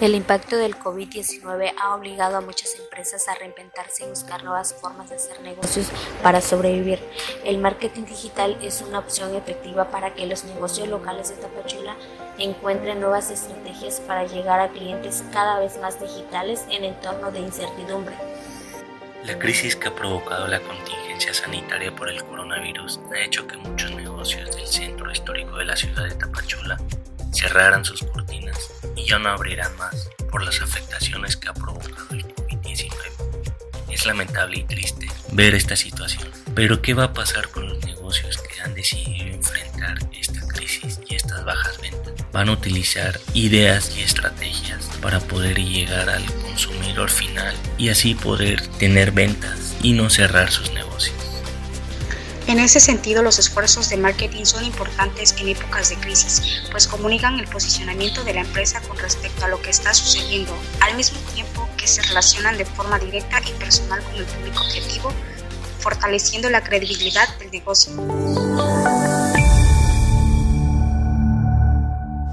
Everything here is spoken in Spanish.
El impacto del COVID-19 ha obligado a muchas empresas a reinventarse y buscar nuevas formas de hacer negocios para sobrevivir. El marketing digital es una opción efectiva para que los negocios locales de Tapachula encuentren nuevas estrategias para llegar a clientes cada vez más digitales en entorno de incertidumbre. La crisis que ha provocado la contingencia sanitaria por el coronavirus ha hecho que muchos negocios del centro histórico de la ciudad de Tapachula cerraran sus y ya no abrirán más por las afectaciones que ha provocado el COVID-19. Es lamentable y triste ver esta situación, pero ¿qué va a pasar con los negocios que han decidido enfrentar esta crisis y estas bajas ventas? Van a utilizar ideas y estrategias para poder llegar al consumidor final y así poder tener ventas y no cerrar sus negocios. En ese sentido, los esfuerzos de marketing son importantes en épocas de crisis, pues comunican el posicionamiento de la empresa con respecto a lo que está sucediendo, al mismo tiempo que se relacionan de forma directa y personal con el público objetivo, fortaleciendo la credibilidad del negocio.